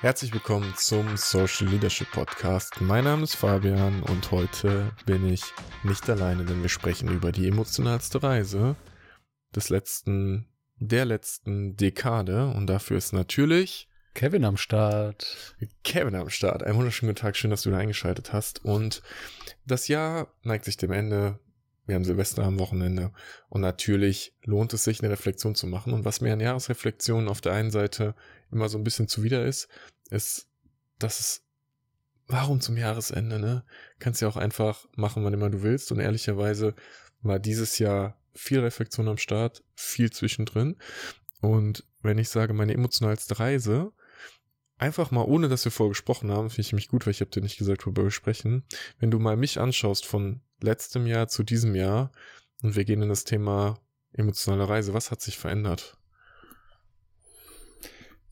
Herzlich willkommen zum Social Leadership Podcast. Mein Name ist Fabian und heute bin ich nicht alleine, denn wir sprechen über die emotionalste Reise des letzten, der letzten Dekade und dafür ist natürlich Kevin am Start. Kevin am Start. Einen wunderschönen guten Tag, schön, dass du da eingeschaltet hast und das Jahr neigt sich dem Ende. Wir haben Silvester am Wochenende und natürlich lohnt es sich, eine Reflexion zu machen. Und was mir an Jahresreflexionen auf der einen Seite immer so ein bisschen zuwider ist, ist, dass es, warum zum Jahresende, ne? Kannst ja auch einfach machen, wann immer du willst. Und ehrlicherweise war dieses Jahr viel Reflexion am Start, viel zwischendrin. Und wenn ich sage, meine emotionalste Reise, einfach mal, ohne dass wir vorher gesprochen haben, finde ich mich gut, weil ich habe dir nicht gesagt, worüber wir sprechen. Wenn du mal mich anschaust von letztem Jahr zu diesem Jahr und wir gehen in das Thema emotionale Reise. Was hat sich verändert?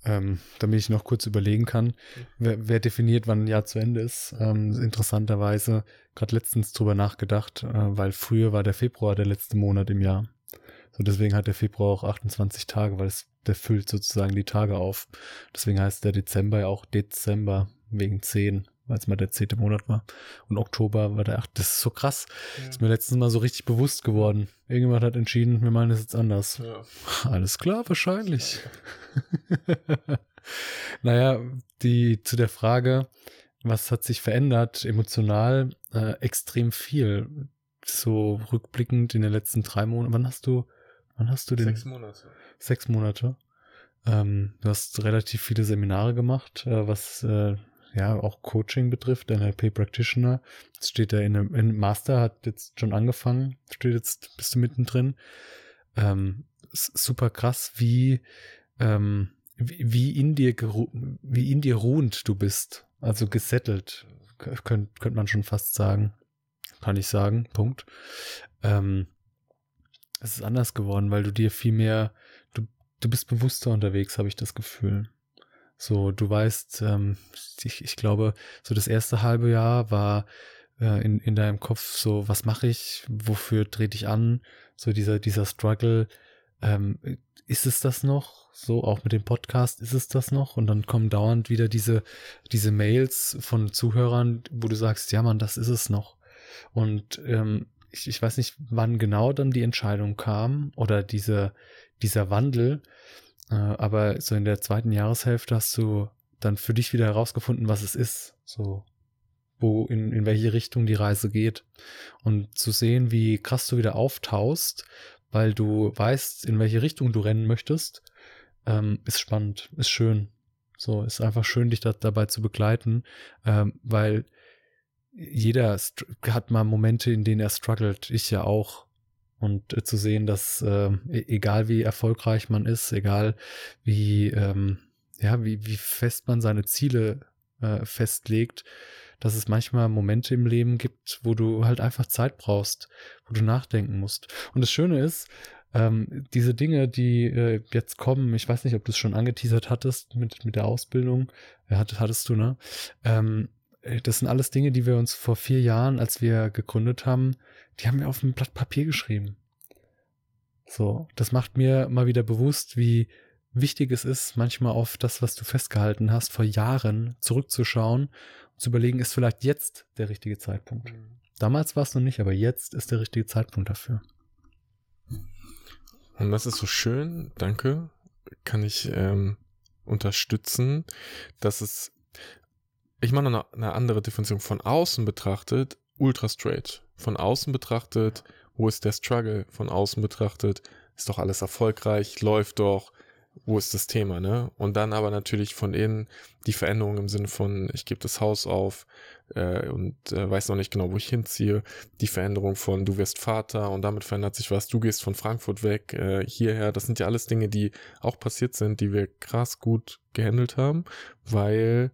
Ähm, damit ich noch kurz überlegen kann, wer, wer definiert, wann ein Jahr zu Ende ist. Ähm, interessanterweise gerade letztens drüber nachgedacht, äh, weil früher war der Februar der letzte Monat im Jahr. So deswegen hat der Februar auch 28 Tage, weil es der füllt sozusagen die Tage auf. Deswegen heißt der Dezember ja auch Dezember wegen 10 weil es mal der zehnte Monat war. Und Oktober war der achte. Das ist so krass. Ja. Ist mir letztens mal so richtig bewusst geworden. Irgendjemand hat entschieden, wir meinen das jetzt anders. Ja. Alles klar, wahrscheinlich. naja, die, zu der Frage, was hat sich verändert, emotional, äh, extrem viel. So rückblickend in den letzten drei Monaten. Wann hast du, wann hast du den? Sechs Monate. Sechs Monate. Ähm, du hast relativ viele Seminare gemacht, äh, was äh, ja auch Coaching betrifft, NLP Practitioner. Jetzt steht er in einem Master, hat jetzt schon angefangen, steht jetzt, bist du mittendrin. Ähm, super krass, wie, ähm, wie in dir wie in dir ruhend du bist. Also gesettelt, könnte könnt man schon fast sagen. Kann ich sagen, Punkt. Ähm, es ist anders geworden, weil du dir viel mehr, du, du bist bewusster unterwegs, habe ich das Gefühl. So, du weißt, ähm, ich, ich glaube, so das erste halbe Jahr war äh, in, in deinem Kopf so, was mache ich, wofür trete ich an, so dieser, dieser Struggle, ähm, ist es das noch? So, auch mit dem Podcast, ist es das noch? Und dann kommen dauernd wieder diese, diese Mails von Zuhörern, wo du sagst, ja man, das ist es noch. Und ähm, ich, ich weiß nicht, wann genau dann die Entscheidung kam oder diese, dieser Wandel, aber so in der zweiten Jahreshälfte hast du dann für dich wieder herausgefunden, was es ist. So, wo, in, in welche Richtung die Reise geht. Und zu sehen, wie krass du wieder auftaust, weil du weißt, in welche Richtung du rennen möchtest, ähm, ist spannend, ist schön. So, ist einfach schön, dich da, dabei zu begleiten, ähm, weil jeder hat mal Momente, in denen er struggelt. Ich ja auch. Und äh, zu sehen, dass äh, egal wie erfolgreich man ist, egal wie, ähm, ja, wie, wie fest man seine Ziele äh, festlegt, dass es manchmal Momente im Leben gibt, wo du halt einfach Zeit brauchst, wo du nachdenken musst. Und das Schöne ist, ähm, diese Dinge, die äh, jetzt kommen, ich weiß nicht, ob du es schon angeteasert hattest mit, mit der Ausbildung, ja, hattest, hattest du, ne? Ähm, äh, das sind alles Dinge, die wir uns vor vier Jahren, als wir gegründet haben, die haben wir auf ein Blatt Papier geschrieben. So, das macht mir mal wieder bewusst, wie wichtig es ist, manchmal auf das, was du festgehalten hast, vor Jahren zurückzuschauen und zu überlegen, ist vielleicht jetzt der richtige Zeitpunkt. Mhm. Damals war es noch nicht, aber jetzt ist der richtige Zeitpunkt dafür. Und das ist so schön, danke, kann ich ähm, unterstützen, dass es, ich meine, eine, eine andere Definition von außen betrachtet, ultra straight. Von außen betrachtet, wo ist der Struggle? Von außen betrachtet, ist doch alles erfolgreich, läuft doch, wo ist das Thema, ne? Und dann aber natürlich von innen die Veränderung im Sinne von, ich gebe das Haus auf äh, und äh, weiß noch nicht genau, wo ich hinziehe. Die Veränderung von, du wirst Vater und damit verändert sich was. Du gehst von Frankfurt weg äh, hierher. Das sind ja alles Dinge, die auch passiert sind, die wir krass gut gehandelt haben, weil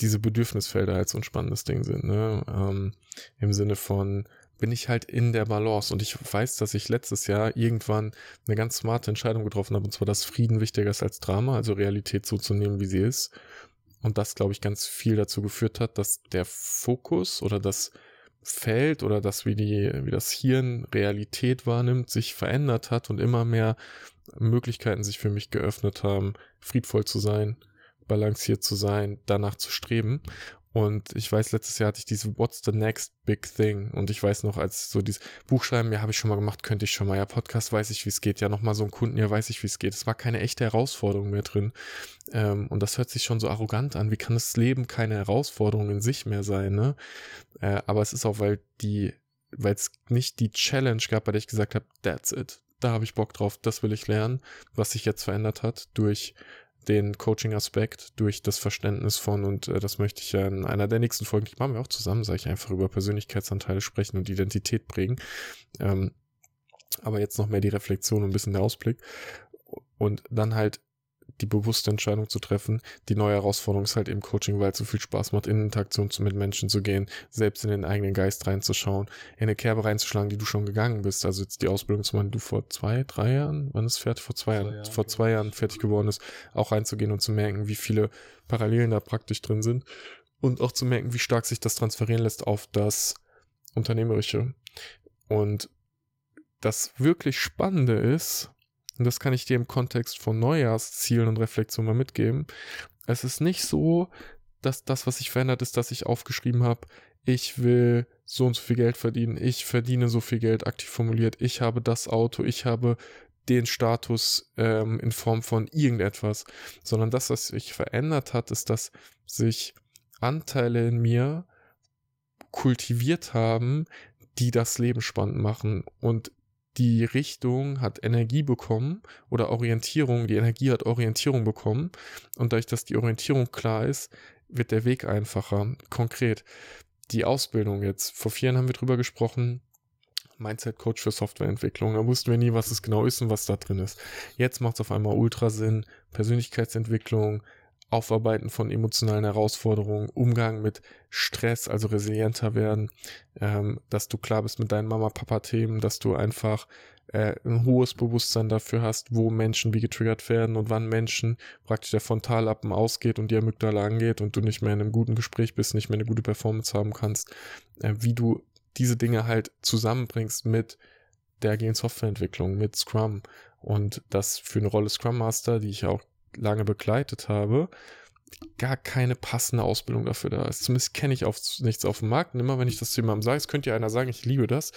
diese Bedürfnisfelder halt so ein spannendes Ding sind, ne? Ähm, Im Sinne von, bin ich halt in der Balance und ich weiß, dass ich letztes Jahr irgendwann eine ganz smarte Entscheidung getroffen habe, und zwar, dass Frieden wichtiger ist als Drama, also Realität so zu nehmen, wie sie ist. Und das, glaube ich, ganz viel dazu geführt hat, dass der Fokus oder das Feld oder das, wie die, wie das Hirn Realität wahrnimmt, sich verändert hat und immer mehr Möglichkeiten sich für mich geöffnet haben, friedvoll zu sein, balanciert zu sein, danach zu streben. Und ich weiß, letztes Jahr hatte ich diese What's the next big thing? Und ich weiß noch, als so dieses Buchschreiben, ja, habe ich schon mal gemacht, könnte ich schon mal. Ja, Podcast weiß ich, wie es geht. Ja, nochmal so ein Kunden, ja, weiß ich, wie es geht. Es war keine echte Herausforderung mehr drin. Ähm, und das hört sich schon so arrogant an. Wie kann das Leben keine Herausforderung in sich mehr sein, ne? Äh, aber es ist auch, weil die, weil es nicht die Challenge gab, bei der ich gesagt habe, that's it. Da habe ich Bock drauf, das will ich lernen, was sich jetzt verändert hat durch den Coaching-Aspekt durch das Verständnis von, und äh, das möchte ich ja in einer der nächsten Folgen, die machen wir auch zusammen, sage ich einfach über Persönlichkeitsanteile sprechen und Identität prägen. Ähm, aber jetzt noch mehr die Reflexion und ein bisschen der Ausblick. Und dann halt die bewusste Entscheidung zu treffen. Die neue Herausforderung ist halt eben Coaching, weil es so viel Spaß macht, in Interaktion mit Menschen zu gehen, selbst in den eigenen Geist reinzuschauen, in eine Kerbe reinzuschlagen, die du schon gegangen bist. Also jetzt die Ausbildung zu machen, die du vor zwei, drei Jahren, wann ist fertig? Vor zwei, Jahren, vor zwei Jahren fertig geworden ist, auch reinzugehen und zu merken, wie viele Parallelen da praktisch drin sind und auch zu merken, wie stark sich das transferieren lässt auf das Unternehmerische. Und das wirklich Spannende ist, und das kann ich dir im Kontext von Neujahrszielen und Reflexion mal mitgeben, es ist nicht so, dass das, was sich verändert, ist, dass ich aufgeschrieben habe, ich will so und so viel Geld verdienen, ich verdiene so viel Geld, aktiv formuliert, ich habe das Auto, ich habe den Status ähm, in Form von irgendetwas, sondern das, was sich verändert hat, ist, dass sich Anteile in mir kultiviert haben, die das Leben spannend machen. Und die Richtung hat Energie bekommen oder Orientierung, die Energie hat Orientierung bekommen. Und dadurch, dass die Orientierung klar ist, wird der Weg einfacher. Konkret, die Ausbildung jetzt. Vor vier Jahren haben wir drüber gesprochen. Mindset Coach für Softwareentwicklung. Da wussten wir nie, was es genau ist und was da drin ist. Jetzt macht es auf einmal ultra Sinn. Persönlichkeitsentwicklung, Aufarbeiten von emotionalen Herausforderungen, Umgang mit Stress, also resilienter werden, ähm, dass du klar bist mit deinen Mama-Papa-Themen, dass du einfach äh, ein hohes Bewusstsein dafür hast, wo Menschen wie getriggert werden und wann Menschen praktisch der Frontallappen ausgeht und die Amygdala angeht und du nicht mehr in einem guten Gespräch bist, nicht mehr eine gute Performance haben kannst, äh, wie du diese Dinge halt zusammenbringst mit der agilen Softwareentwicklung, mit Scrum. Und das für eine Rolle Scrum Master, die ich auch lange begleitet habe, gar keine passende Ausbildung dafür da ist. Zumindest kenne ich auf, nichts auf dem Markt. Und immer wenn ich das jemandem sage, es könnte ja einer sagen, ich liebe das,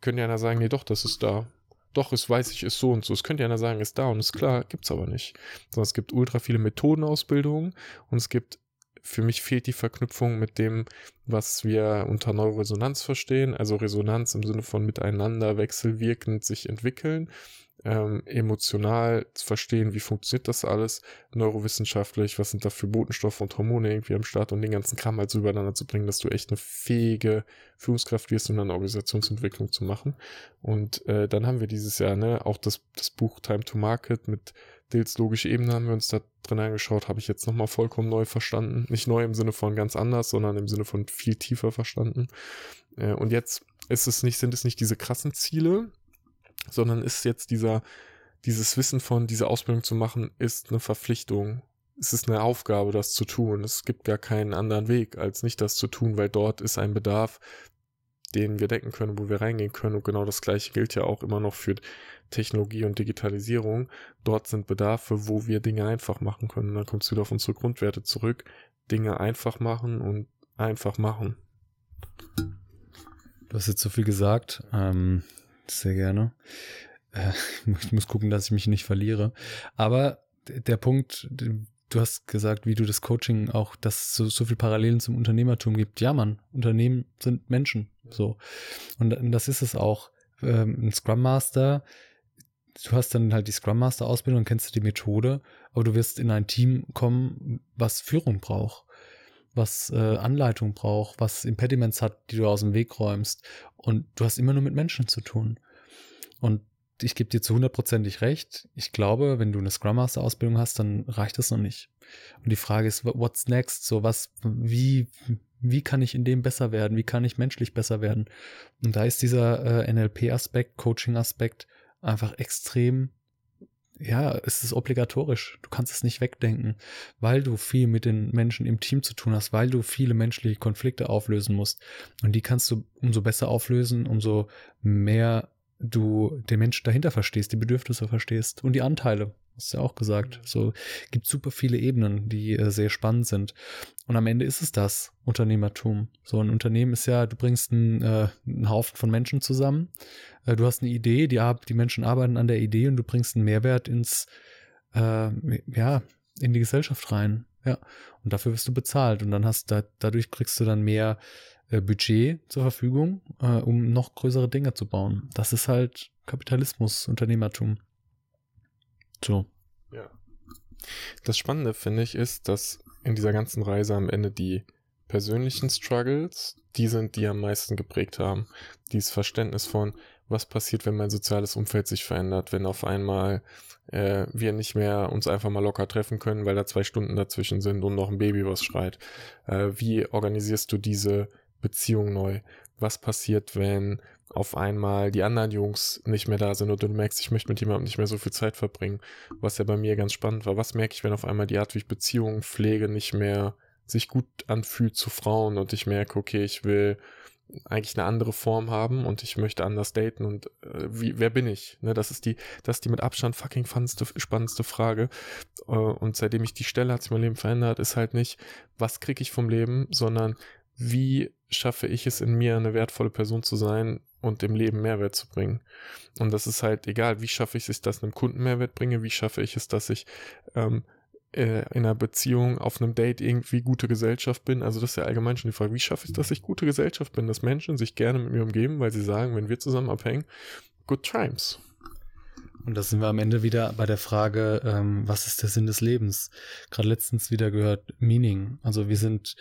könnte ja einer sagen, nee, doch, das ist da. Doch, es weiß ich, ist so und so. Es könnte ja einer sagen, ist da und ist klar, gibt es aber nicht. Sondern es gibt ultra viele Methodenausbildungen und es gibt, für mich fehlt die Verknüpfung mit dem, was wir unter Neuroresonanz verstehen. Also Resonanz im Sinne von miteinander wechselwirkend sich entwickeln ähm, emotional zu verstehen, wie funktioniert das alles, neurowissenschaftlich, was sind da für Botenstoffe und Hormone irgendwie am Start und den ganzen Kram halt so übereinander zu bringen, dass du echt eine fähige Führungskraft wirst, um dann Organisationsentwicklung zu machen. Und äh, dann haben wir dieses Jahr ne, auch das, das Buch Time to Market mit Dils logische Ebene haben wir uns da drin angeschaut, habe ich jetzt nochmal vollkommen neu verstanden. Nicht neu im Sinne von ganz anders, sondern im Sinne von viel tiefer verstanden. Äh, und jetzt ist es nicht, sind es nicht diese krassen Ziele, sondern ist jetzt dieser, dieses Wissen von, diese Ausbildung zu machen, ist eine Verpflichtung. Es ist eine Aufgabe, das zu tun. Es gibt gar keinen anderen Weg, als nicht das zu tun, weil dort ist ein Bedarf, den wir decken können, wo wir reingehen können. Und genau das Gleiche gilt ja auch immer noch für Technologie und Digitalisierung. Dort sind Bedarfe, wo wir Dinge einfach machen können. Und dann kommst du wieder auf unsere Grundwerte zurück. Dinge einfach machen und einfach machen. Du hast jetzt so viel gesagt. Ähm, sehr gerne. Äh, ich muss gucken, dass ich mich nicht verliere. Aber der Punkt, du hast gesagt, wie du das Coaching auch, dass es so, so viel Parallelen zum Unternehmertum gibt. Ja, Mann, Unternehmen sind Menschen. So. Und das ist es auch. Ähm, ein Scrum Master, du hast dann halt die Scrum Master Ausbildung kennst du die Methode, aber du wirst in ein Team kommen, was Führung braucht was äh, Anleitung braucht, was Impediments hat, die du aus dem Weg räumst. Und du hast immer nur mit Menschen zu tun. Und ich gebe dir zu hundertprozentig recht. Ich glaube, wenn du eine Scrum Master Ausbildung hast, dann reicht das noch nicht. Und die Frage ist, what's next? So was, wie, wie kann ich in dem besser werden? Wie kann ich menschlich besser werden? Und da ist dieser äh, NLP Aspekt, Coaching Aspekt einfach extrem ja, es ist obligatorisch. Du kannst es nicht wegdenken, weil du viel mit den Menschen im Team zu tun hast, weil du viele menschliche Konflikte auflösen musst. Und die kannst du umso besser auflösen, umso mehr du den Menschen dahinter verstehst, die Bedürfnisse verstehst und die Anteile. Hast ja auch gesagt. So gibt super viele Ebenen, die äh, sehr spannend sind. Und am Ende ist es das Unternehmertum. So ein Unternehmen ist ja, du bringst einen, äh, einen Haufen von Menschen zusammen. Äh, du hast eine Idee, die, die Menschen arbeiten an der Idee und du bringst einen Mehrwert ins, äh, ja, in die Gesellschaft rein. Ja. Und dafür wirst du bezahlt. Und dann hast da, dadurch kriegst du dann mehr äh, Budget zur Verfügung, äh, um noch größere Dinge zu bauen. Das ist halt Kapitalismus, Unternehmertum. So. Ja. Das Spannende, finde ich, ist, dass in dieser ganzen Reise am Ende die persönlichen Struggles, die sind, die am meisten geprägt haben. Dieses Verständnis von, was passiert, wenn mein soziales Umfeld sich verändert, wenn auf einmal äh, wir nicht mehr uns einfach mal locker treffen können, weil da zwei Stunden dazwischen sind und noch ein Baby was schreit. Äh, wie organisierst du diese Beziehung neu? Was passiert, wenn auf einmal die anderen Jungs nicht mehr da sind und du merkst, ich möchte mit jemandem nicht mehr so viel Zeit verbringen, was ja bei mir ganz spannend war. Was merke ich, wenn auf einmal die Art, wie ich Beziehungen pflege, nicht mehr sich gut anfühlt zu Frauen und ich merke, okay, ich will eigentlich eine andere Form haben und ich möchte anders daten und äh, wie, wer bin ich? Ne, das ist die, das ist die mit Abstand fucking spannendste, spannendste Frage. Äh, und seitdem ich die stelle, hat sich mein Leben verändert, ist halt nicht, was kriege ich vom Leben, sondern wie schaffe ich es in mir, eine wertvolle Person zu sein und dem Leben Mehrwert zu bringen. Und das ist halt egal, wie schaffe ich es, dass ich einem Kunden Mehrwert bringe, wie schaffe ich es, dass ich ähm, äh, in einer Beziehung, auf einem Date irgendwie gute Gesellschaft bin. Also das ist ja allgemein schon die Frage, wie schaffe ich es, dass ich gute Gesellschaft bin, dass Menschen sich gerne mit mir umgeben, weil sie sagen, wenn wir zusammen abhängen, good times. Und da sind wir am Ende wieder bei der Frage, ähm, was ist der Sinn des Lebens? Gerade letztens wieder gehört Meaning. Also wir sind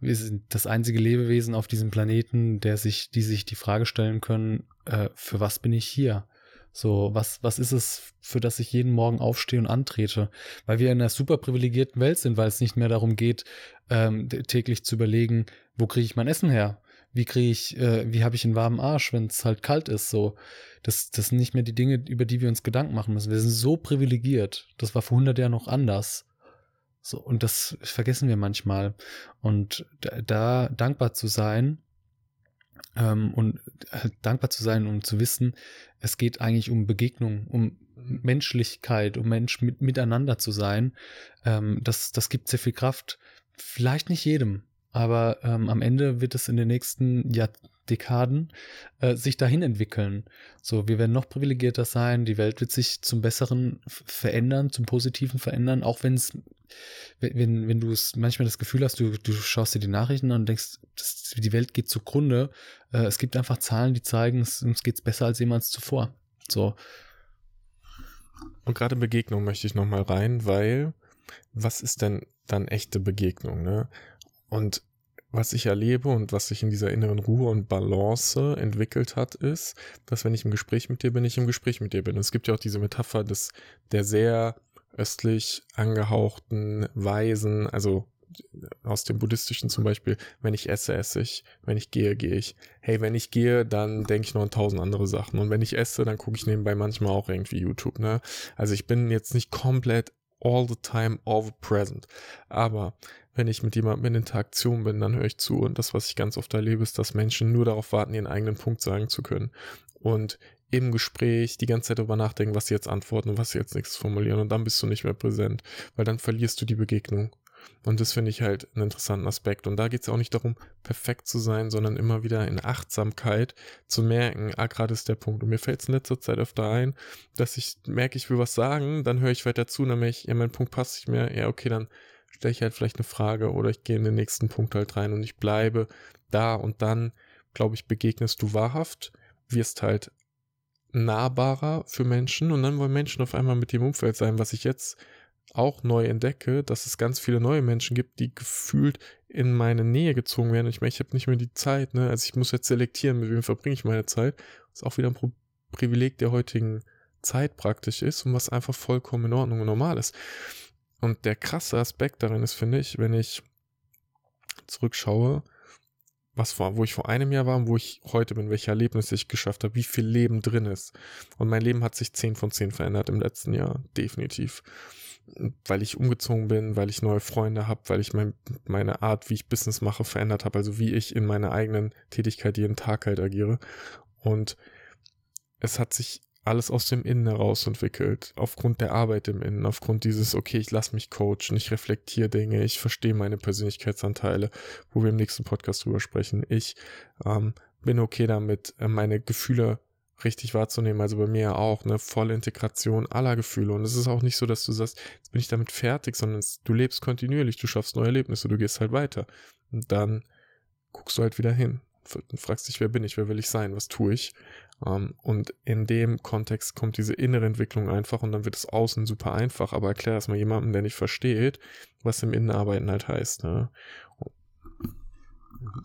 wir sind das einzige Lebewesen auf diesem Planeten, der sich, die sich die Frage stellen können, äh, für was bin ich hier? So, was, was ist es, für das ich jeden Morgen aufstehe und antrete? Weil wir in einer super privilegierten Welt sind, weil es nicht mehr darum geht, ähm, täglich zu überlegen, wo kriege ich mein Essen her? Wie kriege ich, äh, wie habe ich einen warmen Arsch, wenn es halt kalt ist? So, das, das sind nicht mehr die Dinge, über die wir uns Gedanken machen müssen. Wir sind so privilegiert. Das war vor 100 Jahren noch anders. So, und das vergessen wir manchmal. Und da, da dankbar zu sein, ähm, und halt dankbar zu sein, um zu wissen, es geht eigentlich um Begegnung, um Menschlichkeit, um Mensch mit, miteinander zu sein, ähm, das, das gibt sehr viel Kraft. Vielleicht nicht jedem, aber ähm, am Ende wird es in den nächsten Jahr Dekaden äh, sich dahin entwickeln. So, wir werden noch privilegierter sein, die Welt wird sich zum Besseren verändern, zum Positiven verändern, auch wenn es, wenn, wenn du es manchmal das Gefühl hast, du, du schaust dir die Nachrichten an und denkst, das, die Welt geht zugrunde. Äh, es gibt einfach Zahlen, die zeigen, es, uns geht's besser als jemals zuvor. So. Und gerade Begegnung möchte ich nochmal rein, weil was ist denn dann echte Begegnung, ne? Und was ich erlebe und was sich in dieser inneren Ruhe und Balance entwickelt hat, ist, dass wenn ich im Gespräch mit dir bin, ich im Gespräch mit dir bin. Und es gibt ja auch diese Metapher des, der sehr östlich angehauchten Weisen, also aus dem Buddhistischen zum Beispiel, wenn ich esse, esse ich, wenn ich gehe, gehe ich. Hey, wenn ich gehe, dann denke ich noch an tausend andere Sachen. Und wenn ich esse, dann gucke ich nebenbei manchmal auch irgendwie YouTube, ne? Also ich bin jetzt nicht komplett all the time, all the present. Aber wenn ich mit jemandem in Interaktion bin, dann höre ich zu. Und das, was ich ganz oft erlebe, ist, dass Menschen nur darauf warten, ihren eigenen Punkt sagen zu können. Und im Gespräch die ganze Zeit darüber nachdenken, was sie jetzt antworten und was sie jetzt nächstes formulieren. Und dann bist du nicht mehr präsent, weil dann verlierst du die Begegnung. Und das finde ich halt einen interessanten Aspekt. Und da geht es auch nicht darum, perfekt zu sein, sondern immer wieder in Achtsamkeit zu merken, ah, gerade ist der Punkt. Und mir fällt es in letzter Zeit öfter ein, dass ich merke, ich will was sagen, dann höre ich weiter zu, dann merke ich, ja, mein Punkt passt nicht mehr. Ja, okay, dann stelle ich halt vielleicht eine Frage oder ich gehe in den nächsten Punkt halt rein und ich bleibe da und dann, glaube ich, begegnest du wahrhaft, wirst halt nahbarer für Menschen und dann wollen Menschen auf einmal mit dem Umfeld sein, was ich jetzt auch neu entdecke, dass es ganz viele neue Menschen gibt, die gefühlt in meine Nähe gezogen werden. Ich meine, ich habe nicht mehr die Zeit, ne? Also ich muss jetzt selektieren, mit wem verbringe ich meine Zeit. Was auch wieder ein Pro Privileg der heutigen Zeit praktisch ist und was einfach vollkommen in Ordnung und normal ist. Und der krasse Aspekt darin ist, finde ich, wenn ich zurückschaue, was war, wo ich vor einem Jahr war und wo ich heute bin, welche Erlebnisse ich geschafft habe, wie viel Leben drin ist. Und mein Leben hat sich 10 von 10 verändert im letzten Jahr, definitiv. Weil ich umgezogen bin, weil ich neue Freunde habe, weil ich mein, meine Art, wie ich Business mache, verändert habe, also wie ich in meiner eigenen Tätigkeit jeden Tag halt agiere. Und es hat sich alles aus dem Innen heraus entwickelt, aufgrund der Arbeit im Innen, aufgrund dieses, okay, ich lasse mich coachen, ich reflektiere Dinge, ich verstehe meine Persönlichkeitsanteile, wo wir im nächsten Podcast drüber sprechen. Ich ähm, bin okay damit, äh, meine Gefühle richtig wahrzunehmen. Also bei mir auch eine volle Integration aller Gefühle. Und es ist auch nicht so, dass du sagst, jetzt bin ich damit fertig, sondern es, du lebst kontinuierlich, du schaffst neue Erlebnisse, du gehst halt weiter. Und dann guckst du halt wieder hin und fragst dich, wer bin ich, wer will ich sein, was tue ich? Ähm, und in dem Kontext kommt diese innere Entwicklung einfach und dann wird es außen super einfach, aber erklär das mal jemandem, der nicht versteht, was im Innenarbeiten halt heißt. Ne?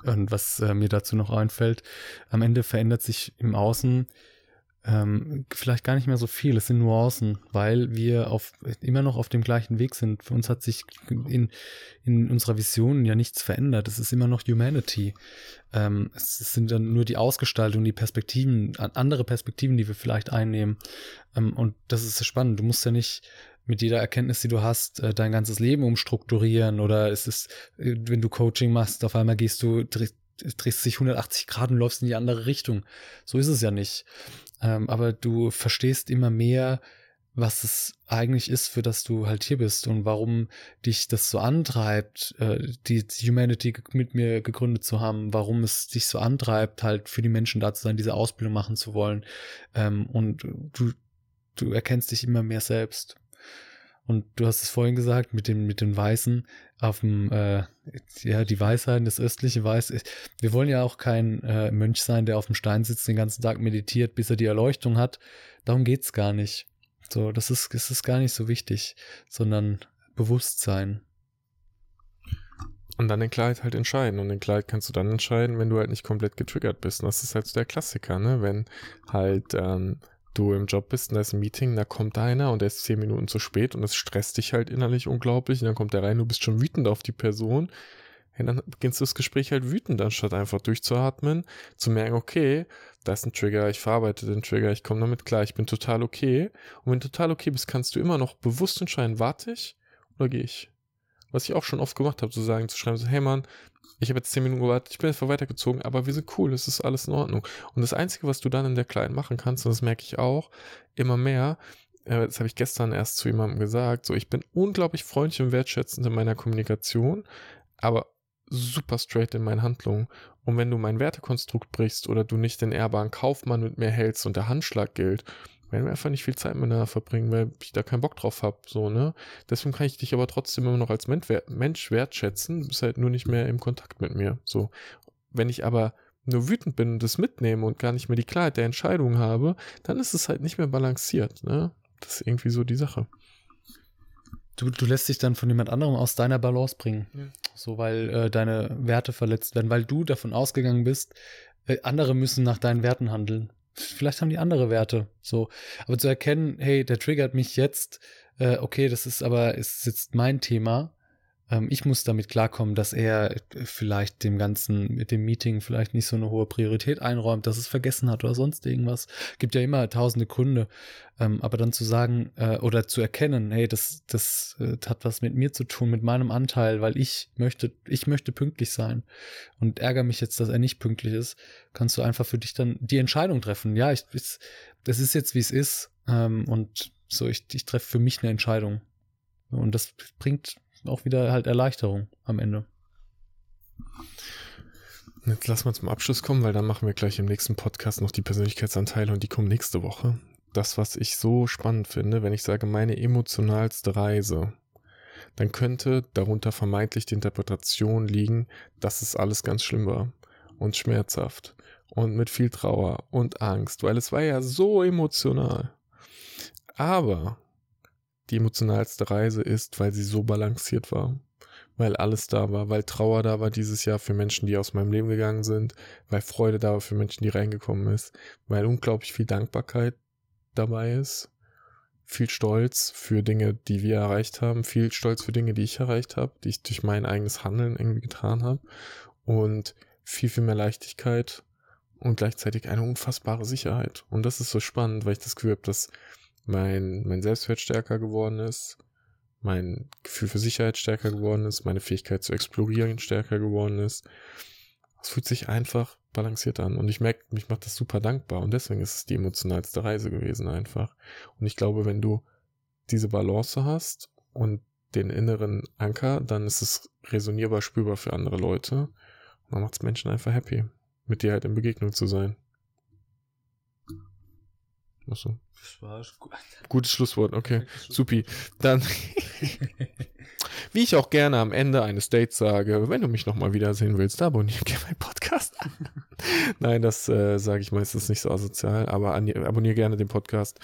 Und was äh, mir dazu noch einfällt, am Ende verändert sich im Außen ähm, vielleicht gar nicht mehr so viel. Es sind Nuancen, weil wir auf, immer noch auf dem gleichen Weg sind. Für uns hat sich in, in unserer Vision ja nichts verändert. Es ist immer noch Humanity. Ähm, es sind dann nur die Ausgestaltung, die Perspektiven, andere Perspektiven, die wir vielleicht einnehmen. Ähm, und das ist spannend. Du musst ja nicht mit jeder Erkenntnis, die du hast, äh, dein ganzes Leben umstrukturieren oder es ist, äh, wenn du Coaching machst, auf einmal gehst du, drehst, drehst dich 180 Grad und läufst in die andere Richtung. So ist es ja nicht. Ähm, aber du verstehst immer mehr, was es eigentlich ist, für das du halt hier bist und warum dich das so antreibt, äh, die Humanity mit mir gegründet zu haben, warum es dich so antreibt, halt für die Menschen da zu sein, diese Ausbildung machen zu wollen. Ähm, und du, du erkennst dich immer mehr selbst. Und du hast es vorhin gesagt, mit dem, mit den Weißen auf dem, äh, ja, die Weisheiten, das östliche Weiß. Wir wollen ja auch kein äh, Mönch sein, der auf dem Stein sitzt, den ganzen Tag meditiert, bis er die Erleuchtung hat. Darum geht's gar nicht. So, das ist, das ist gar nicht so wichtig, sondern Bewusstsein. Und dann in Klarheit halt entscheiden. Und in Klarheit kannst du dann entscheiden, wenn du halt nicht komplett getriggert bist. Und das ist halt so der Klassiker, ne? Wenn halt ähm, du im Job bist und da ist ein Meeting, da kommt einer und der ist zehn Minuten zu spät und das stresst dich halt innerlich unglaublich und dann kommt der rein, du bist schon wütend auf die Person. Und dann beginnst du das Gespräch halt wütend, anstatt einfach durchzuatmen, zu merken, okay, da ist ein Trigger, ich verarbeite den Trigger, ich komme damit klar, ich bin total okay. Und wenn du total okay bist, kannst du immer noch bewusst entscheiden, warte ich oder gehe ich? Was ich auch schon oft gemacht habe, zu sagen, zu schreiben, so, hey Mann, ich habe jetzt zehn Minuten gewartet, ich bin einfach weitergezogen, aber wir sind cool, es ist alles in Ordnung. Und das Einzige, was du dann in der Kleinen machen kannst, und das merke ich auch immer mehr, äh, das habe ich gestern erst zu jemandem gesagt, so ich bin unglaublich freundlich und wertschätzend in meiner Kommunikation, aber super straight in meinen Handlungen. Und wenn du mein Wertekonstrukt brichst oder du nicht den ehrbaren Kaufmann mit mir hältst und der Handschlag gilt, werden wir einfach nicht viel Zeit miteinander verbringen, weil ich da keinen Bock drauf habe, so, ne? Deswegen kann ich dich aber trotzdem immer noch als Mensch wertschätzen, du bist halt nur nicht mehr im Kontakt mit mir, so. Wenn ich aber nur wütend bin und das mitnehme und gar nicht mehr die Klarheit der Entscheidung habe, dann ist es halt nicht mehr balanciert, ne? Das ist irgendwie so die Sache. Du, du lässt dich dann von jemand anderem aus deiner Balance bringen. Ja. So, weil äh, deine Werte verletzt werden, weil du davon ausgegangen bist, äh, andere müssen nach deinen Werten handeln vielleicht haben die andere Werte. So. Aber zu erkennen, hey, der triggert mich jetzt, äh, okay, das ist aber, ist jetzt mein Thema. Ähm, ich muss damit klarkommen, dass er vielleicht dem Ganzen, mit dem Meeting vielleicht nicht so eine hohe Priorität einräumt, dass es vergessen hat oder sonst irgendwas. Gibt ja immer tausende Gründe. Ähm, aber dann zu sagen äh, oder zu erkennen, hey, das, das äh, hat was mit mir zu tun, mit meinem Anteil, weil ich möchte, ich möchte pünktlich sein und ärgere mich jetzt, dass er nicht pünktlich ist, kannst du einfach für dich dann die Entscheidung treffen. Ja, ich, ich das ist jetzt, wie es ist. Ähm, und so, ich, ich treffe für mich eine Entscheidung. Und das bringt auch wieder halt Erleichterung am Ende. Jetzt lassen wir zum Abschluss kommen, weil dann machen wir gleich im nächsten Podcast noch die Persönlichkeitsanteile und die kommen nächste Woche. Das, was ich so spannend finde, wenn ich sage, meine emotionalste Reise, dann könnte darunter vermeintlich die Interpretation liegen, dass es alles ganz schlimm war und schmerzhaft und mit viel Trauer und Angst, weil es war ja so emotional. Aber die emotionalste Reise ist, weil sie so balanciert war. Weil alles da war, weil Trauer da war dieses Jahr für Menschen, die aus meinem Leben gegangen sind, weil Freude da war für Menschen, die reingekommen ist, weil unglaublich viel Dankbarkeit dabei ist, viel Stolz für Dinge, die wir erreicht haben, viel Stolz für Dinge, die ich erreicht habe, die ich durch mein eigenes Handeln irgendwie getan habe und viel, viel mehr Leichtigkeit und gleichzeitig eine unfassbare Sicherheit. Und das ist so spannend, weil ich das Gefühl habe, dass mein, mein Selbstwert stärker geworden ist, mein Gefühl für Sicherheit stärker geworden ist, meine Fähigkeit zu explorieren stärker geworden ist. Es fühlt sich einfach balanciert an. Und ich merke, mich macht das super dankbar. Und deswegen ist es die emotionalste Reise gewesen einfach. Und ich glaube, wenn du diese Balance hast und den inneren Anker, dann ist es resonierbar, spürbar für andere Leute. Und dann macht es Menschen einfach happy, mit dir halt in Begegnung zu sein. Achso. Das war gut. Gutes Schlusswort, okay. Supi. Dann, wie ich auch gerne am Ende eines Dates sage, wenn du mich nochmal wiedersehen willst, abonniere gerne meinen Podcast. Nein, das äh, sage ich meistens nicht so asozial, aber abonniere gerne den Podcast.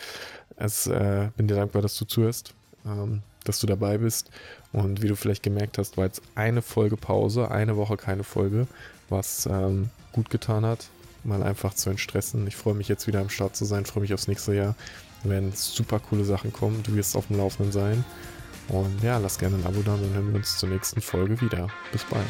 Es äh, bin dir dankbar, dass du zuhörst, ähm, dass du dabei bist. Und wie du vielleicht gemerkt hast, war jetzt eine Folge Pause, eine Woche keine Folge, was ähm, gut getan hat, mal einfach zu entstressen. Ich freue mich jetzt wieder am Start zu sein, freue mich aufs nächste Jahr. Da werden super coole Sachen kommen. Du wirst auf dem Laufenden sein. Und ja, lass gerne ein Abo da, dann hören wir uns zur nächsten Folge wieder. Bis bald.